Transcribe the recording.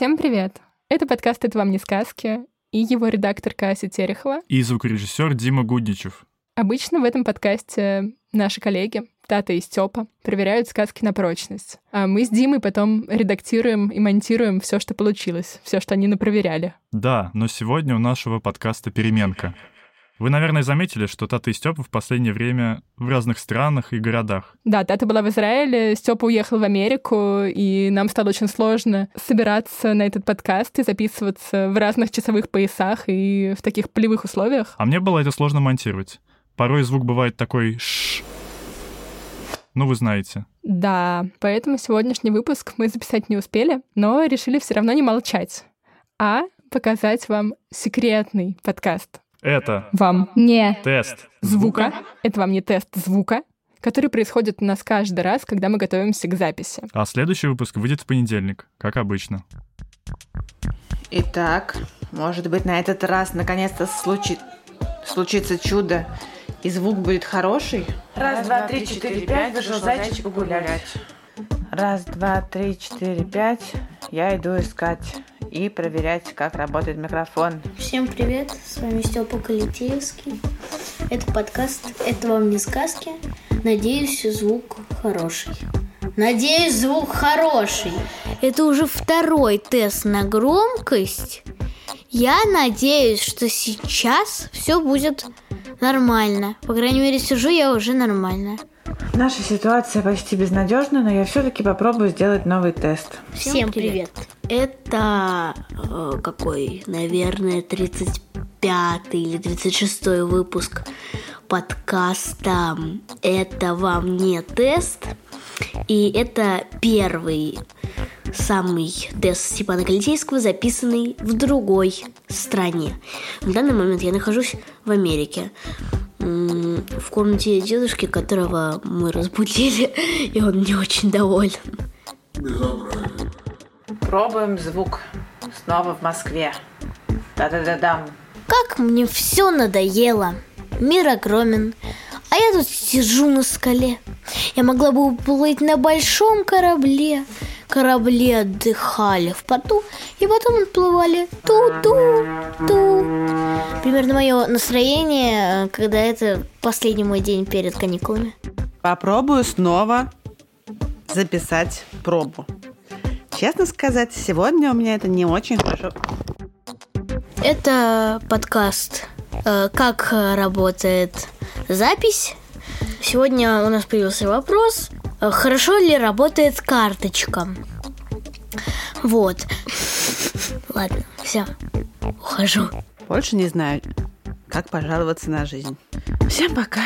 Всем привет! Это подкаст «Это вам не сказки» и его редакторка Ася Терехова. И звукорежиссер Дима Гудничев. Обычно в этом подкасте наши коллеги, Тата и Степа, проверяют сказки на прочность. А мы с Димой потом редактируем и монтируем все, что получилось, все, что они напроверяли. Да, но сегодня у нашего подкаста переменка. Вы, наверное, заметили, что Тата и Степа в последнее время в разных странах и городах. Да, Тата была в Израиле, Степа уехал в Америку, и нам стало очень сложно собираться на этот подкаст и записываться в разных часовых поясах и в таких полевых условиях. А мне было это сложно монтировать. Порой звук бывает такой ш. Ну, вы знаете. Да, поэтому сегодняшний выпуск мы записать не успели, но решили все равно не молчать, а показать вам секретный подкаст. Это Вам не тест звука. Это вам не тест звука, который происходит у нас каждый раз, когда мы готовимся к записи. А следующий выпуск выйдет в понедельник, как обычно. Итак, может быть, на этот раз наконец-то случи... случится чудо, и звук будет хороший? Раз, два, три, четыре, пять, вышел зайчик погулять. Раз, два, три, четыре, пять. Я иду искать и проверять, как работает микрофон. Всем привет, с вами Степа Калитеевский. Это подкаст «Это вам не сказки». Надеюсь, звук хороший. Надеюсь, звук хороший. Это уже второй тест на громкость. Я надеюсь, что сейчас все будет нормально. По крайней мере, сижу я уже нормально. Наша ситуация почти безнадежна, но я все-таки попробую сделать новый тест. Всем привет. Это э, какой, наверное, 35 или 36 выпуск подкаста «Это вам не тест». И это первый самый тест Степана Калитейского, записанный в другой стране. В данный момент я нахожусь в Америке в комнате дедушки, которого мы разбудили, и он не очень доволен. Пробуем звук снова в Москве. Да-да-да-дам. Как мне все надоело. Мир огромен, а я тут сижу на скале. Я могла бы уплыть на большом корабле. Корабли отдыхали в порту и потом отплывали ту-ту-ту. Примерно мое настроение, когда это последний мой день перед каникулами. Попробую снова записать пробу. Честно сказать, сегодня у меня это не очень хорошо. Это подкаст э, «Как работает запись». Сегодня у нас появился вопрос, э, хорошо ли работает карточка. Вот. Ладно, все, ухожу. Больше не знаю, как пожаловаться на жизнь. Всем пока.